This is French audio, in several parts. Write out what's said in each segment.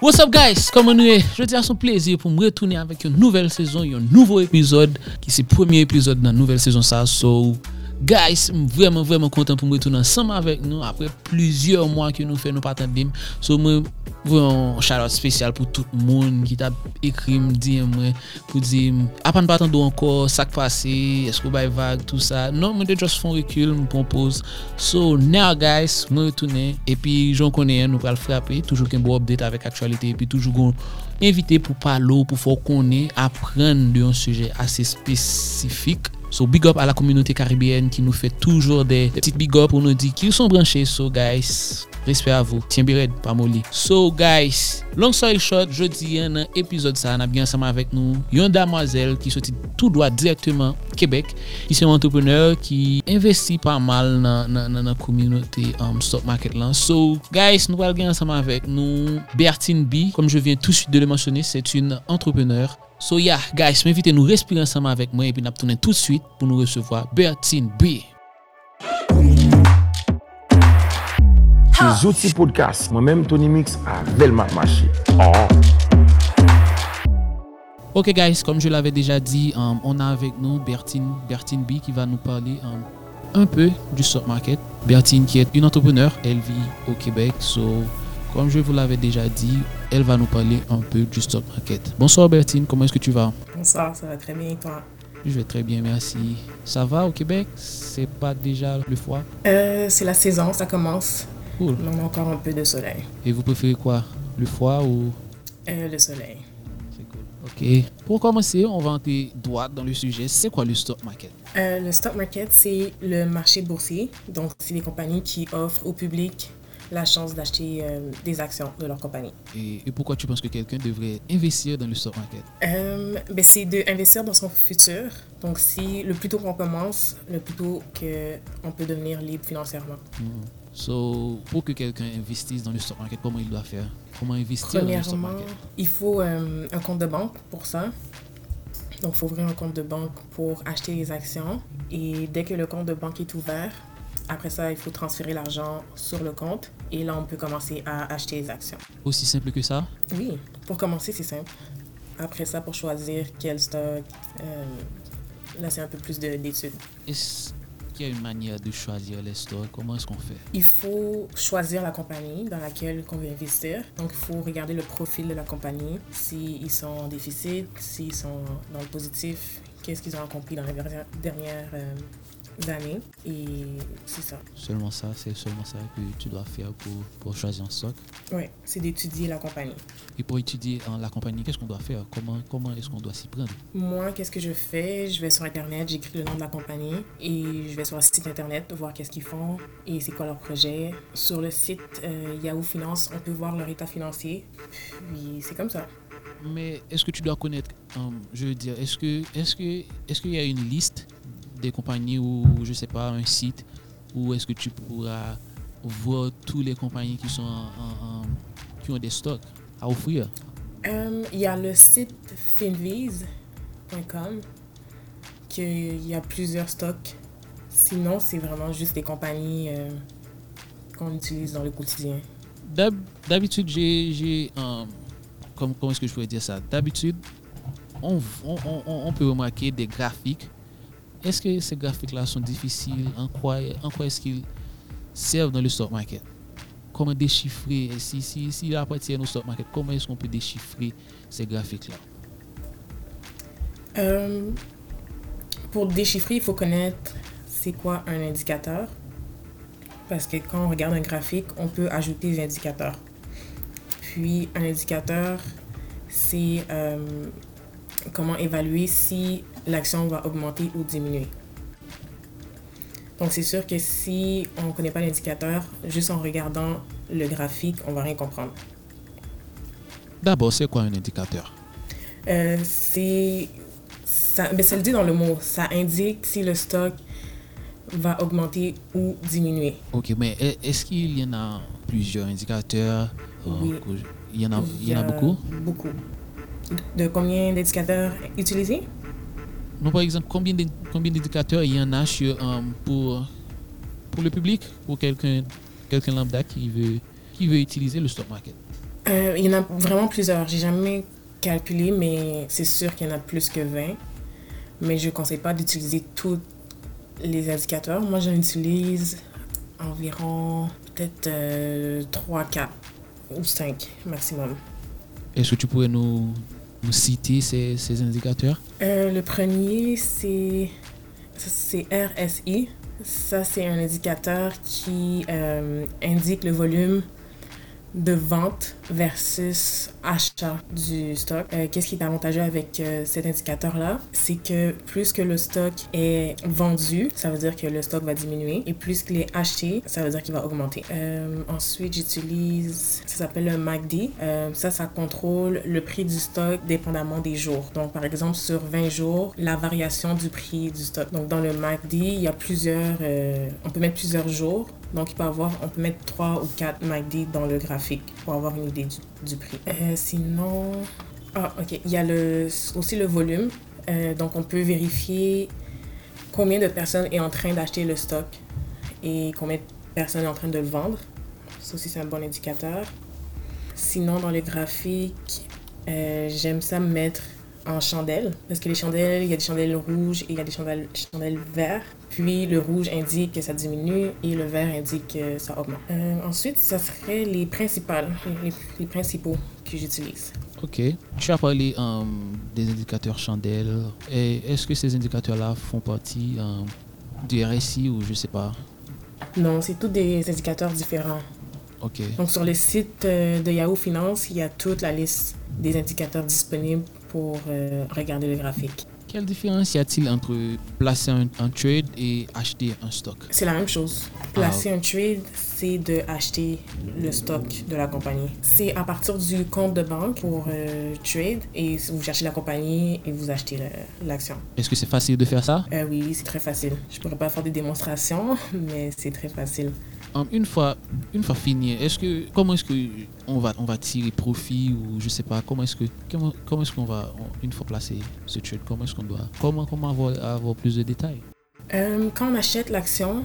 What's up guys, koman nou e? Je te a son plezir pou m retourne avèk yon nouvel sezon, yon nouvo epizod ki se premier epizod nan nouvel sezon sa. So, Guys, m vremen vremen kontan pou m retou ansam sanman avèk nou apre plizye mwa ki nou fè nou patan dim. So m vremen shoutout spesyal pou tout moun ki ta ekrim di m wè pou di apan patan do anko, sak pase, esko bay vag, tout sa. Non, m de just fon rekul, m pompose. So now guys, m retounen epi joun konen nou pral frape, toujou ken bo update avèk aktualite epi toujou kon... Invite pou palo, pou fò konè, apren de yon suje ase spesifik So big up à la communauté caribéenne qui nous fait toujours des, des petites big up pour nous dire qu'ils sont branchés. So guys, Respect avou. Tien bired, pa moli. So guys, long story short, jodi yon nan epizod sa nan byan sama avèk nou. Yon damwazel ki soti tout doa direktman Kebek. Ki se yon entrepreneur ki investi pa mal nan nan nan, nan kominote um, stock market lan. So guys, nou wal gen sama avèk nou. Bertine B, kom je vyen tout suite de le mentionner, c'est une entrepreneur. So ya, yeah, guys, m'invite nou respire ansama avèk mwen epi nap tounen tout suite pou nou resevoa Bertine B. Se Zouti Podcast, mwen menm Tony Mix a velman machi. Oh. Ok guys, kom je l'avè deja di, on a avèk nou Bertine, Bertine B ki va nou pale un peu du stock market. Bertine ki et une entrepreneur, el vi au Québec, so... Comme je vous l'avais déjà dit, elle va nous parler un peu du stock market. Bonsoir Bertine, comment est-ce que tu vas? Bonsoir, ça va très bien et toi? Je vais très bien, merci. Ça va au Québec? C'est pas déjà le froid? Euh, C'est la saison, ça commence. Cool. On a encore un peu de soleil. Et vous préférez quoi Le froid ou? Euh, Le soleil. C'est cool. Ok. Pour commencer, on va entrer droit dans le sujet. C'est quoi le stock market? Euh, Le stock market, c'est le marché boursier. Donc, c'est des compagnies qui offrent au public la chance d'acheter euh, des actions de leur compagnie. Et, et, pourquoi tu penses que quelqu'un devrait investir dans le stock market? Euh, ben C'est d'investir dans son futur. Donc, si le plus tôt qu'on commence, le plus tôt qu'on peut devenir libre financièrement. Mm. So, pour que quelqu'un investisse dans le stock market, comment il doit faire? Comment investir dans le stock market? il faut euh, un compte de banque pour ça. Donc, il faut ouvrir un compte de banque pour acheter les actions. Et dès que le compte de banque est ouvert, après ça, il faut transférer l'argent sur le compte et là, on peut commencer à acheter les actions. Aussi simple que ça? Oui, pour commencer, c'est simple. Après ça, pour choisir quel stock, euh, là, c'est un peu plus d'études. Est-ce qu'il y a une manière de choisir les stocks Comment est-ce qu'on fait? Il faut choisir la compagnie dans laquelle on veut investir. Donc, il faut regarder le profil de la compagnie, s'ils sont en déficit, s'ils sont dans le positif, qu'est-ce qu'ils ont accompli dans les dernières euh, d'années et c'est ça. Seulement ça, c'est seulement ça que tu dois faire pour, pour choisir un stock Oui, c'est d'étudier la compagnie. Et pour étudier la compagnie, qu'est-ce qu'on doit faire? Comment, comment est-ce qu'on doit s'y prendre? Moi, qu'est-ce que je fais? Je vais sur Internet, j'écris le nom de la compagnie et je vais sur le site Internet voir qu'est-ce qu'ils font et c'est quoi leur projet. Sur le site euh, Yahoo Finance, on peut voir leur état financier. Puis c'est comme ça. Mais est-ce que tu dois connaître, um, je veux dire, est-ce que est-ce que est-ce qu'il y a une liste des compagnies ou, je sais pas, un site où est-ce que tu pourras voir toutes les compagnies qui, sont en, qui ont des stocks à offrir? Il y a le site finviz.com qu'il y a plusieurs stocks. Sinon, c'est vraiment juste des compagnies euh, qu'on utilise dans le quotidien. D'habitude, j'ai... comment, comment est-ce que je pourrais dire ça? D'habitude, on, on, on, peut remarquer des graphiques est-ce que ces graphiques-là sont difficiles? En quoi, en quoi est-ce qu'ils servent dans le stock market? Comment déchiffrer? Si, si, appartient au stock market, comment est-ce qu'on peut déchiffrer ces graphiques-là? Euh, Pour déchiffrer, il faut connaître c'est quoi un indicateur. Parce que quand on regarde un graphique, on peut ajouter des indicateurs. Puis un indicateur, c'est euh, comment évaluer si l'action va augmenter ou diminuer. Donc c'est sûr que si on ne connaît pas l'indicateur, juste en regardant le graphique, on va rien comprendre. D'abord, c'est quoi un indicateur? Euh, C'est ça, ben, ça le dit dans le mot. Ça indique si le stock va augmenter ou diminuer. Ok, mais est-ce qu'il y en a plusieurs indicateurs? Oui. Il y en a, il y en a beaucoup? Beaucoup. De combien d'indicateurs utilisés non, par exemple, combien d'indicateurs il y en a sur, um, pour, pour le public, pour quelqu'un quelqu'un lambda qui veut, qui veut utiliser le stock market? Euh, il y en a vraiment plusieurs. J'ai jamais calculé, mais c'est sûr qu'il y en a plus que 20. Mais je ne conseille pas d'utiliser tous les indicateurs. Moi, j'en utilise environ peut-être 3, 4 ou 5 maximum. Est-ce que tu pourrais nous, nous citer ces, ces indicateurs? Euh, le premier, c'est RSI. Ça, c'est un indicateur qui euh, indique le volume de vente versus achat du stock. Euh, Qu'est-ce qui est avantageux avec euh, cet indicateur-là? C'est que plus que le stock est vendu, ça veut dire que le stock va diminuer. Et plus qu'il est acheté, ça veut dire qu'il va augmenter. Euh, ensuite, j'utilise, ça s'appelle le MACD. Ça, ça contrôle le prix du stock dépendamment des jours. Donc, par exemple, sur 20 jours, la variation du prix du stock. Donc, dans le MACD, il y a plusieurs, on peut mettre plusieurs jours. Donc, il peut avoir, on peut mettre 3 ou 4 MACD dans le graphique pour avoir une idée du, prix. Euh, sinon, ah, ok, il y a le, aussi le volume. Euh, donc, on peut vérifier combien de personnes est en train d'acheter le stock et combien de personnes est en train de le vendre. Ça aussi, c'est un bon indicateur. Sinon, dans les graphiques, euh, j'aime ça mettre en chandelle. Parce que les chandelles, il y a des chandelles rouges et il y a des chandelles, chandelles vertes. Puis le rouge indique que ça diminue et le vert indique que ça augmente. Euh, ensuite, ça serait les principales, les, les principaux que j'utilise. Ok. Tu as parlé euh, des indicateurs chandelles. Et Est-ce que ces indicateurs-là font partie euh, du RSI ou je sais pas? Non, c'est tous des indicateurs différents. Ok. Donc sur le site de Yahoo Finance, il y a toute la liste des indicateurs disponibles pour euh, regarder le graphique. Quelle différence y a-t-il entre placer un, un trade et acheter un stock? C'est la même chose. Placer un trade, c'est de acheter le stock de la compagnie. C'est à partir du compte de banque pour euh, trade et vous cherchez la compagnie et vous achetez le- l'action. Est-ce que c'est facile de faire ça? Euh, oui, oui, c'est très facile. Je pourrais pas faire des démonstrations, mais c'est très facile. Um, une fois, une fois fini, est-ce que comment est-ce que on va on va tirer profit ou je sais pas comment est-ce que comment, comment est-ce qu'on va une fois placé ce trade comment est-ce qu'on doit comment comment avoir, avoir plus de détails? Euh, quand on achète l'action,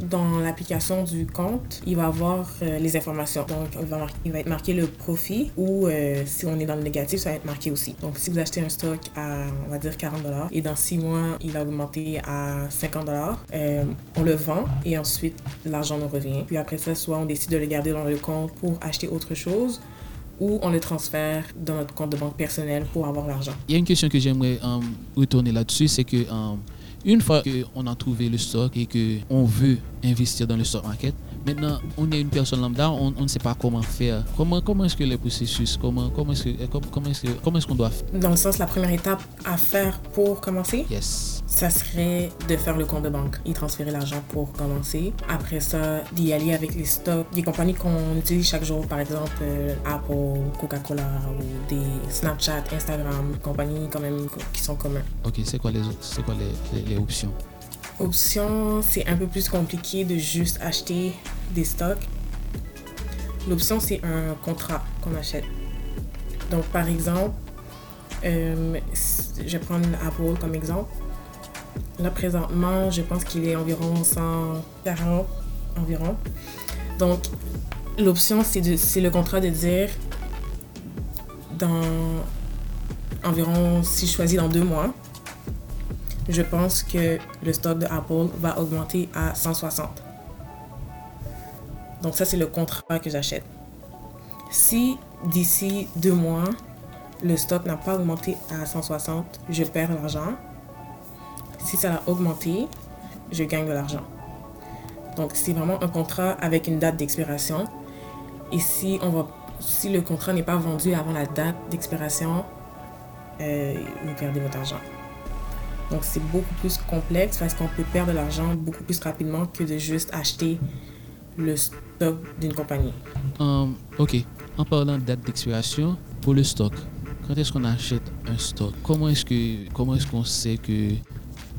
dans l'application du compte, il va avoir euh, les informations. Donc, il va, il va être marqué le profit ou euh, si on est dans le négatif, ça va être marqué aussi. Donc, si vous achetez un stock à, on va dire, 40 et dans 6 mois, il a augmenté à 50 euh, on le vend et ensuite, l'argent nous revient. Puis après ça, soit on décide de le garder dans le compte pour acheter autre chose ou on le transfère dans notre compte de banque personnel pour avoir l'argent. Il y a une question que j'aimerais um, retourner là-dessus, c'est que une fois qu'on a trouvé le stock et que on veut investir dans le stock market, maintenant on est une personne lambda, on, on ne sait pas comment faire. Comment comment est-ce que le processus, comment comment est-ce que euh, comment, que comment est-ce qu'on doit faire Dans le sens, la première étape à faire pour commencer, Yes. ça serait de faire le compte de banque, y transférer l'argent pour commencer. Après ça, d'y aller avec les stocks, des compagnies qu'on utilise chaque jour, par exemple euh, Apple, Coca-Cola ou des Snapchat, Instagram, compagnies quand même qui sont communs. Ok, c'est quoi les autres- c'est quoi les, les, les options? Option, c'est un peu plus compliqué de juste acheter des stocks. L'option, c'est un contrat qu'on achète. Donc, par exemple, euh, je vais prendre Apple comme exemple. Là, présentement, je pense qu'il est environ 140 environ. Donc, l'option, c'est le contrat de dire dans environ, si je choisis dans deux mois, je pense que le stock de Apple va augmenter à 160. Donc ça, c'est le contrat que j'achète. Si d'ici deux mois, le stock n'a pas augmenté à 160, je perds l'argent. Si ça a augmenté, je gagne de l'argent. Donc c'est vraiment un contrat avec une date d'expiration. Et si, on va, si le contrat n'est pas vendu avant la date d'expiration, euh, vous perdez votre argent. Donc c'est beaucoup plus complexe parce qu'on peut perdre de l'argent beaucoup plus rapidement que de juste acheter le stock d'une compagnie. Um, ok, en parlant de date d'expiration, pour le stock, quand est-ce qu'on achète un stock? Comment est-ce que comment est-ce qu'on sait que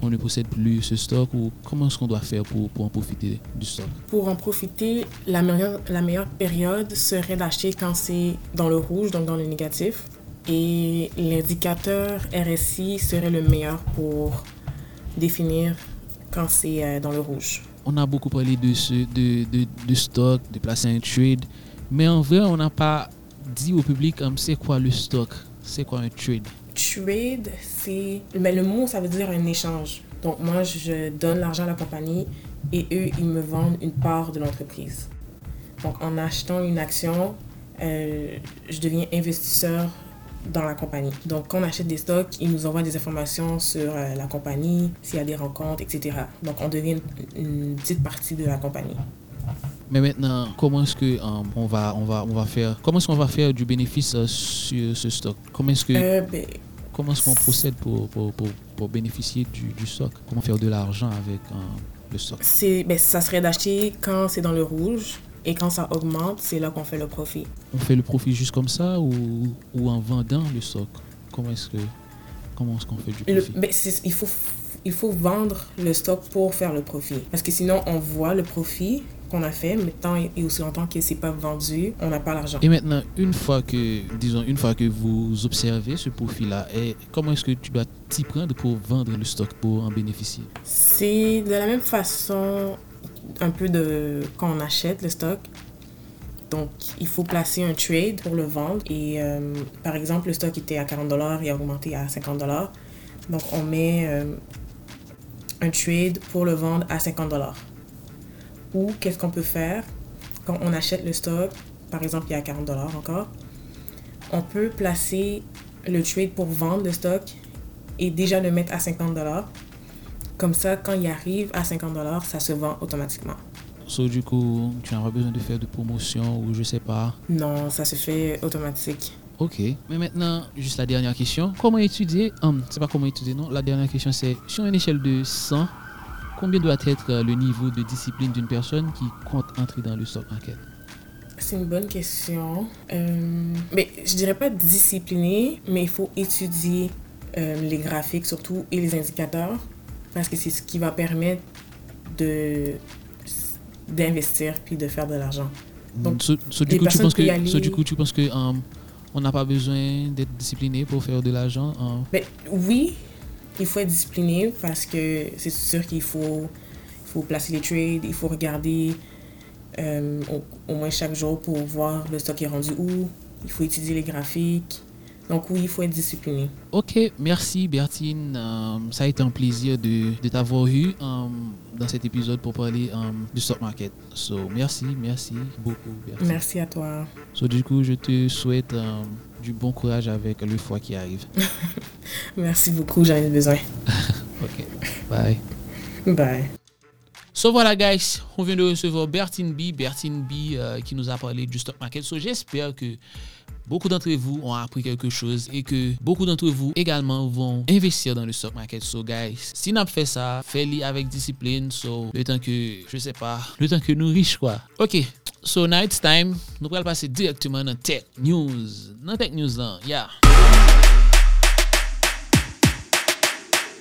on ne possède plus ce stock ou comment est-ce qu'on doit faire pour, pour en profiter du stock? Pour en profiter, la meilleure, la meilleure période serait d'acheter quand c'est dans le rouge, donc dans le négatif. Et l'indicateur RSI serait le meilleur pour définir quand c'est euh, dans le rouge. On a beaucoup parlé de, ce, de, de, de stock, de placer un trade, mais en vrai, on n'a pas dis au public, um, c'est quoi le stock? C'est quoi un trade? Trade, c'est. Mais le mot, ça veut dire un échange. Donc, moi, je donne l'argent à la compagnie et eux, ils me vendent une part de l'entreprise. Donc, en achetant une action, euh, je deviens investisseur dans la compagnie. Donc, quand on achète des stocks, ils nous envoient des informations sur euh, la compagnie, s'il y a des rencontres, etc. Donc, on devient une, une petite partie de la compagnie. Mais maintenant, comment est-ce que on va on va on va faire comment est-ce qu'on va faire du bénéfice euh, sur ce stock? Comment est-ce que Euh, ben, comment est-ce qu'on procède pour, pour, pour, pour bénéficier du, du stock? Comment faire de l'argent avec le stock? C'est, ben, ça serait d'acheter quand c'est dans le rouge et quand ça augmente, c'est là qu'on fait le profit. On fait le profit juste comme ça ou, ou en vendant le stock Comment est-ce que comment est-ce qu'on fait du profit? c'est- il, faut, il faut vendre le stock pour faire le profit. Parce que sinon, on voit le profit qu'on a fait, mais tant et aussi longtemps que c'est pas vendu, on n'a pas l'argent. Et maintenant, une fois que, disons, une fois que vous observez ce profil-là, et comment est-ce que tu dois t'y prendre pour vendre le stock, pour en bénéficier? C'est de la même façon un peu de quand on achète le stock. Donc, il faut placer un trade pour le vendre. Et euh, par exemple, le stock était à 40 dollars et a augmenté à 50 dollars. Donc, on met euh, un trade pour le vendre à 50 dollars. Ou qu'est-ce qu'on peut faire? Quand on achète le stock, par exemple, il est à 40 dollars encore. On peut placer le trade pour vendre le stock et déjà le mettre à 50 dollars. Comme ça, quand il arrive à 50 dollars, ça se vend automatiquement. So, du coup, tu n'as pas besoin de faire de promotion ou je sais pas? Non, ça se fait automatique. Ok. Mais maintenant, juste la dernière question. Comment étudier hum, C'est pas comment étudier, non. La dernière question, c'est sur une échelle de 100, combien doit être euh, le niveau de discipline d'une personne qui compte entrer dans le stock market? C'est une bonne question. Euh, mais je dirais pas discipliné, mais il faut étudier euh, les graphiques surtout et les indicateurs parce que c'est ce qui va permettre de d'investir puis de faire de l'argent. Donc, So- so, du coup, tu penses que, aller- so, du coup, tu penses que on n'a pas besoin d'être discipliné pour faire de l'argent hum? Mais oui, il faut être discipliné parce que c'est sûr qu'il faut, il faut placer les trades, il faut regarder euh, au, au moins chaque jour pour voir le stock est rendu où. Il faut étudier les graphiques. Donc oui, il faut être discipliné. Ok, merci Bertine. Um, ça a été un plaisir de, de t'avoir eu um, dans cet épisode pour parler um, du stock market. So, merci, merci beaucoup Bertine. Merci à toi. So, du coup, je te souhaite du bon courage avec le foie qui arrive. Merci beaucoup, j'en ai besoin. Ok, bye. Bye. So voilà guys, on vient de recevoir Bertine B, Bertine B euh, qui nous a parlé du stock market. So j'espère que beaucoup d'entre vous ont appris quelque chose et que beaucoup d'entre vous également vont investir dans le stock market. So guys, si n'a fait ça, fais-le avec discipline. So, le temps que, je sais pas, le temps que nous riches quoi. Ok, so now it's time. Nous allons passer directement dans Tech News. Dans Tech News là, yeah.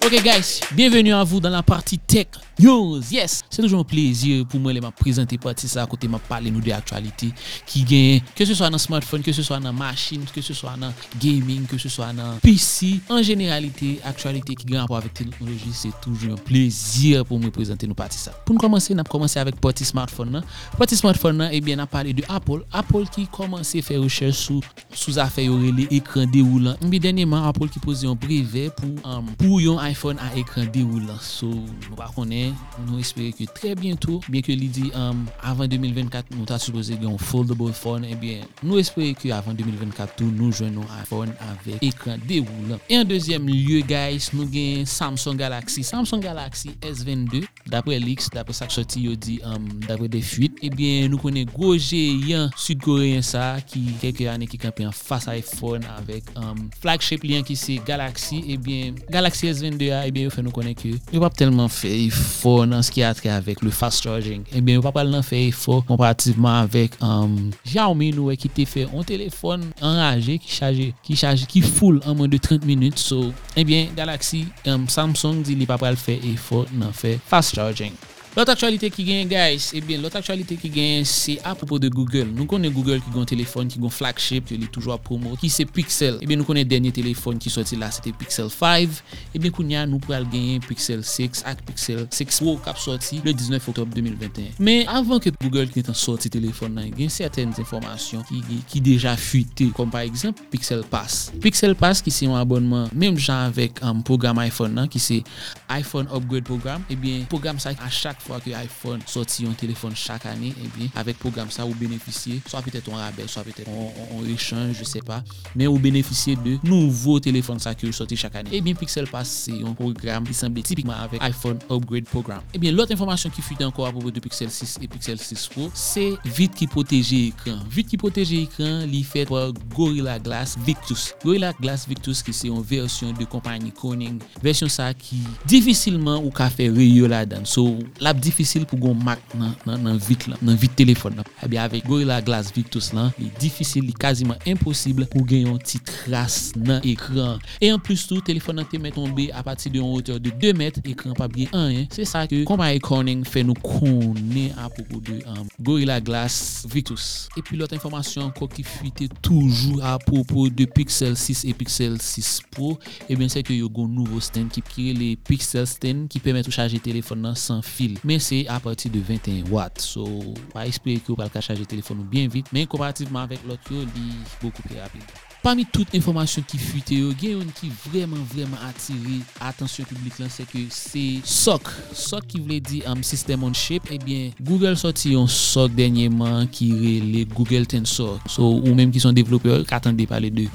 Ok guys, bienvenue à vous dans la partie Tech News. Yes, c'est toujours un plaisir pour moi de me présenter partie ça à côté de parler nous de actualité qui gagne que ce soit dans smartphone, que ce soit dans machine, que ce soit dans gaming, que ce soit dans PC, en généralité, actualité qui gagne rapport avec technologie, c'est toujours un plaisir pour me présenter nous partie ça. Pour commencer, on a commencé avec partie smartphone là. Partie smartphone là, eh bien, on a parlé de Apple. Apple qui commence à faire recherche sous sous affaire yo rele écran déroulant. Mais dernièrement Apple qui pose un brevet pour um, pour un iPhone a ekran deroulant. So nou pa konen, nou espere ke tre bientou, bien ke li di um, avan 2024 nou ta supose gen yon foldable phone, ebyen eh nou espere ke avan 2024 tou nou jwen nou iPhone avek ekran deroulant. E an dezyem liye guys, nou gen Samsung Galaxy. Samsung Galaxy S22, dapre leaks, dapre sak soti yo di, um, dapre de fuit, ebyen eh nou konen goje yon sud-koreyen sa ki keke ane ki kampen fasa iPhone avek um, flagship liyan ki se Galaxy, ebyen eh Galaxy S22 de a, ebyen yo fè nou konen ki yo pap telman fè ifo nan ski atre avèk le fast charging. Ebyen yo pap al nan fè ifo komparativeman avèk um, Xiaomi nou e ki te fè an telefon enraje ki chaje, ki chaje, ki full an mwen de 30 minute. So, ebyen Galaxy, um, Samsung di li pap al fè ifo nan fè fast charging. Lot aktualite ki gen, guys, ebyen, lot aktualite ki gen, se apopo de Google. Nou konen Google ki gon telefon, ki gon flagship, ki li toujwa promo, ki se Pixel. Ebyen, nou konen denye telefon ki soti la, se te Pixel 5. Ebyen, kounya nou pral gen Pixel 6 ak Pixel 6 Pro kap soti le 19 Oktober 2021. Men, avan ke Google ki netan soti telefon nan, gen certaine informasyon ki deja fuite, kom par exemple, Pixel Pass. Pixel Pass ki se yon abonman, menm jan avek am program iPhone nan, ki se iPhone Upgrade Program, ebyen, program sa a chak fwa ki iPhone soti yon telefon chak ane, ebli, eh avek program sa ou benefisye, so apete ton rabel, so apete on rechange, je se pa, men ou benefisye de nouvo telefon sa ki ou soti chak ane. Ebyen, eh Pixel Pass se yon program ki semble tipikman avek iPhone Upgrade Program. Ebyen, eh lot informasyon ki fute anko apopo de Pixel 6 e Pixel 6 Pro, se vit ki poteje ekran. Vit ki poteje ekran li fet pou Gorilla Glass Victus. Gorilla Glass Victus ki se yon versyon de kompany Corning, versyon sa ki difisilman ou ka fe reyo la dan. So, la ap difisil pou goun mak nan, nan, nan vit lan, nan vit telefon nan. Ebi eh avek Gorilla Glass Victus lan, li difisil, li kaziman imposible pou gen yon ti tras nan ekran. E an plus tou, telefon nan te met tombe a pati de yon oteur de 2 met, ekran pa bie 1. yon. Se sa ke koma e konen fe nou konen apoko de um, Gorilla Glass Victus. E pi lot informasyon ko ki fuite toujou apoko de Pixel 6 e Pixel 6 Pro, eh e ben se ke yo goun nouvo stand ki pire le Pixel stand ki pemet ou chaje telefon nan san fil. men se apati de 21 watt. So, pa espere ki ou pal ka chaje telefon ou bien vit, men komparativeman avek lot yo, li beaucoup pi rapide. Parmi tout informasyon ki fuite yo, gen yon ki vreman vreman atire atensyon publik lan, se ke se SOC. SOC ki vle di am System on Chip, ebyen Google soti yon SOC denyeman ki re le Google Tensor. So, ou menm ki son devlopeur, katande pale de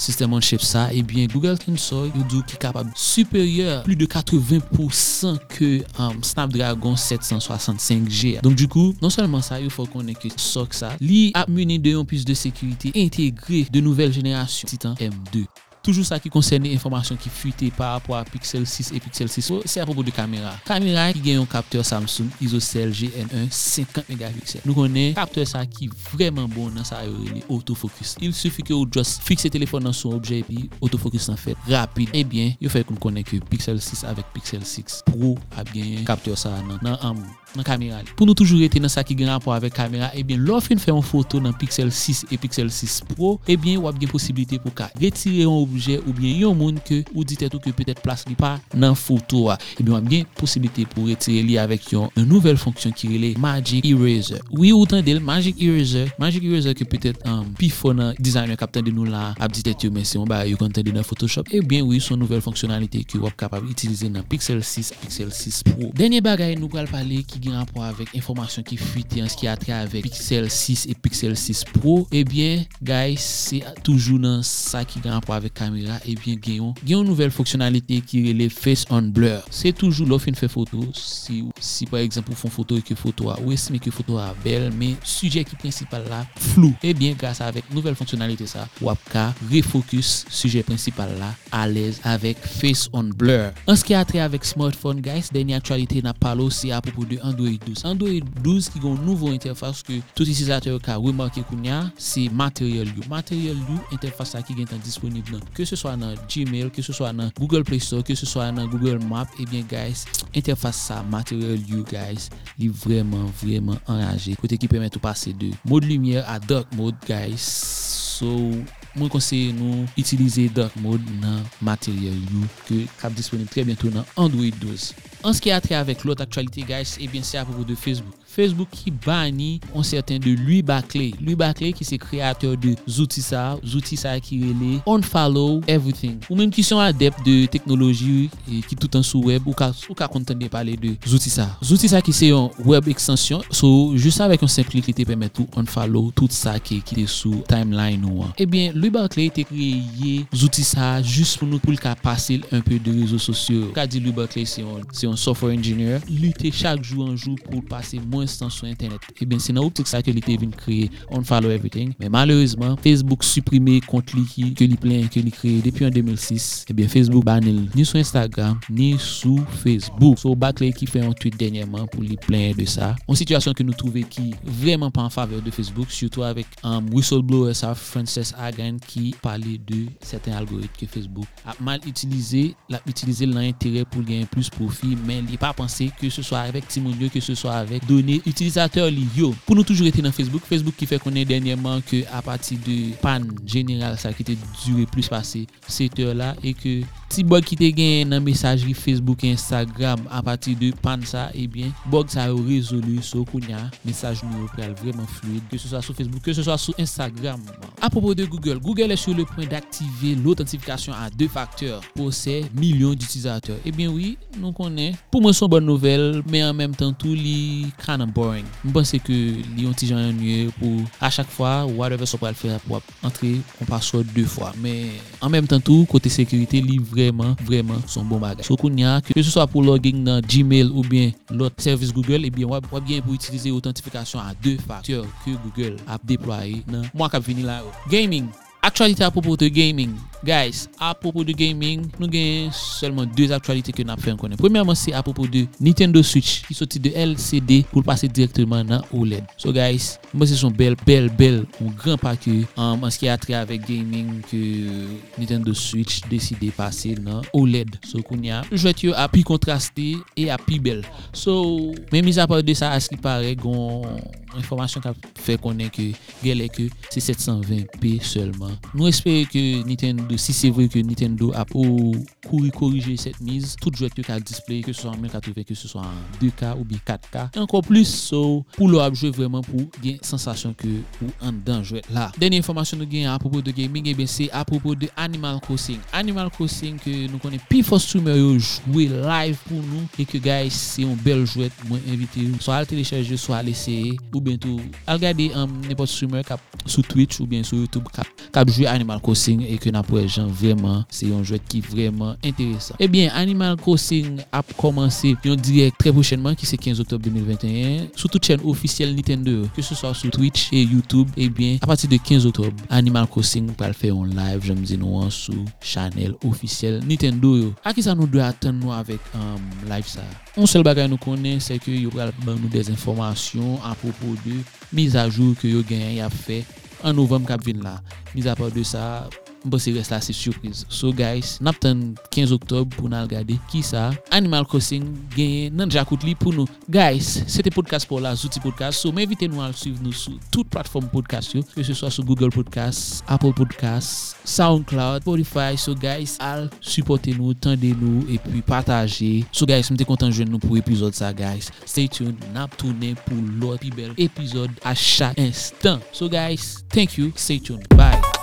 System on Chip sa, ebyen Google Tensor yon dou ki kapab superior plus de 80% ke Snapdragon 765G. Donk du kou, non salman sa, yon fò konen ke SOC sa, li ap meni de pis de sekurite integre de nouvel kreasyon Titan M2. Toujou sa ki konseyne informasyon ki fuite par apwa Pixel 6 e Pixel 6 Pro, se apropo de kamera. Kamera ki gen yon kapteur Samsung ISOCELL GN1 50MP. Nou konen kapteur sa ki vreman bon nan sa ayorele autofocus. Il sufi ki ou just fixe telefon nan son obje pi autofocus nan fet rapide. Eh Ebyen, yo fè kon konen ki Pixel 6 avèk Pixel 6 Pro ap gen yon kapteur sa nan, nan amou. nan kamera li. Pou nou toujou rete nan sa ki gen rapor avek kamera, eh ebyen lò fin fè yon foto nan Pixel 6 e Pixel 6 Pro, eh ebyen wap gen posibilite pou ka retire yon obje ou bien yon moun ke ou ditet ou ke petet plas li pa nan foto a. Eh ebyen wap gen posibilite pou retire li avek yon nouvel fonksyon ki rele Magic Eraser. Oui ou tan del Magic Eraser, Magic Eraser ke petet um, pi fò nan designer kapten de nou la ap ditet yo men se yon ba yon konten de nan Photoshop, ebyen oui son nouvel fonksyonalite ki wap kapab itilize nan Pixel 6, Pixel 6 Pro. Denye bagay nou pral pale ki gen rapport avèk informasyon ki fuiti an ski atre avèk Pixel 6 et Pixel 6 Pro, ebyen, guys, se toujou nan sa ki gen rapport avèk kamera, ebyen, genyon, genyon nouvel foksyonalite ki rele Face on Blur. Se toujou lò fin fè foto, si, si par exemple, ou fon foto e ke foto a, ou esme ke foto a bel, men, suje ki prinsipal la, flou. Ebyen, grasa avèk nouvel foksyonalite sa, wap ka refokus suje prinsipal la, alèz avèk Face on Blur. An ski atre avèk smartphone, guys, denye aktualite na palo, se apopou de Android 12. Android 12 ki gon nouvo interfase ke tout utilizateur ka remarke kounya, se materyal yo. Materyal yo, interfase la ki gen tan disponib nan. Ke se swa nan Gmail, ke se swa nan Google Play Store, ke se swa nan Google Map, ebyen eh guys, interfase sa materyal yo guys, li vreman vreman enraje. Kote ki pemet ou pase de mode lumière a dark mode guys. So... mwen konseye nou itilize dark mode nan materyal yo ke kap disponib tre bientou nan Android 12. An skye atre avek lot aktualite guys, eh ebyen se apropo de Facebook. Facebook ki bani an certain de Louis Barclay. Louis Barclay ki se kreator de Zoutissa, Zoutissa ki rele Unfollow Everything. Ou menm ki son adep de teknoloji e, ki toutan sou web ou ka, ou ka kontende pale de Zoutissa. Zoutissa ki se yon web extension sou jous avèk yon simplik li te pemet ou unfollow tout sa ki ki te sou timeline ou an. Eh Ebyen, Louis Barclay te kreye Zoutissa jous pou nou pou l ka pasil un peu de rezo sosyo. Ka di Louis Barclay se yon, se yon software engineer, li te chak jou anjou pou pase mwen sou internet. Eben, se nan optik sa ke li te vin kreye On Follow Everything. Men malerouzman, Facebook suprime kont li ke li plen, ke li kreye depi an 2006. Eben, Facebook banil ni sou Instagram, ni sou Facebook. So, Barclay ki fe an tweet denyeman pou li plen de sa. An situasyon ke nou trouve ki vreman pa an faveur de Facebook, surtout avek an whistleblower sa Frances Hagan ki pale de seten algorit ke Facebook a mal itilize, la itilize lan intere pou li gen plus profi, men li pa panse ke se so avek timonyo, ke se so avek utilisateur li yo. Pou nou toujou rete nan Facebook, Facebook ki fe konen denyeman ke apati de pan general sa ki te dure plus pase 7 or la e ke ti bug ki te gen nan mesajri Facebook e Instagram apati de pan sa, ebyen, bug sa yo rezolu sou konya mesaj nou yo pral vreman fluide, ke se so a sou Facebook, ke se so a sou Instagram. A propos de Google, Google e sou le point d'aktive l'authentifikasyon a 2 fakteur pou se milyon d'utilisateur. Ebyen, oui, nou konen, pou mwen son bon nouvel, men an menm tan tou li kan kind of boring. Mwen pense ke li yon ti jan yon nye pou a chak fwa, whatever so pral fè pou ap entre, kon pa swa 2 fwa. Men, an menm tan tou, kote sekurite li vreman, vreman son bon bagay. So koun ya, ke se so pou login nan Gmail ou bien lot servis Google, ebyen wap gen pou itilize autentifikasyon a 2 faktyor ke Google ap deploye nan mwa kap vini la yo. Gaming! Aktualite apopo de gaming. Guys, apopo de gaming, nou gen selman 2 aktualite ke nap fè an konen. Premèrman se apopo de Nintendo Switch ki soti de LCD pou l'pase direktman nan OLED. So guys, mwen se son bel, bel, bel, ou gran pakye um, an se ki atre avèk gaming ke Nintendo Switch deside pase nan OLED. So koun ya, jwet yo api kontraste e api bel. So, men miz apade de sa as ki pare gon informasyon ka fè konen ke gelè ke se 720p selman. an. Nou espere ke Nintendo, si se vre ke Nintendo ap ou kouri korije set miz, tout jwet yo ka display, ke se so an 1080, ke se so an 2K ou bi 4K. Enkon plus, so pou lo ap jwe vreman pou gen sensasyon ke ou an dan jwet la. Denye informasyon nou gen apropo de gaming, eh ebe se apropo de Animal Crossing. Animal Crossing ke nou konen pi fos streamer yo jwe live pou nou, e ke guys se yon bel jwet mwen invite yo. So al telechaje, so al eseye, ou bentou al gade an um, nepot streamer kap sou Twitch ou ben sou Youtube kap, kap kap jwe Animal Crossing e ke nan pou e jan vreman se yon jwet ki vreman enteresan. Ebyen, eh Animal Crossing ap komanse yon direk tre pochenman ki se 15 Oktob 2021 sou tout chen ofisyel Nintendo ke se so sou Twitch e Youtube eh ebyen, a pati de 15 Oktob Animal Crossing pral fe yon live jan mzen nou an sou chanel ofisyel Nintendo euh, yo. A ki sa nou dwe aten nou avek um, live sa? On sel bagay nou konen se ke yo pral ban nou des informasyon a propo de miz a jour ke yo genyen yap fe an novem kap vin la. Mis apor de sa, Mbose res la se surprise. So guys, nap ten 15 Oktob pou nan gade ki sa Animal Crossing genye nan jakout li pou nou. Guys, se te podcast pou la Zouti Podcast. So men evite nou al suiv nou sou tout platform podcast yo. Ke se so sou Google Podcast, Apple Podcast, Soundcloud, Spotify. So guys, al supporte nou, tende nou, e pi pataje. So guys, mte kontan jwen nou pou epizod sa guys. Stay tuned, nap toune pou lot pi bel epizod a chak instant. So guys, thank you, stay tuned, bye.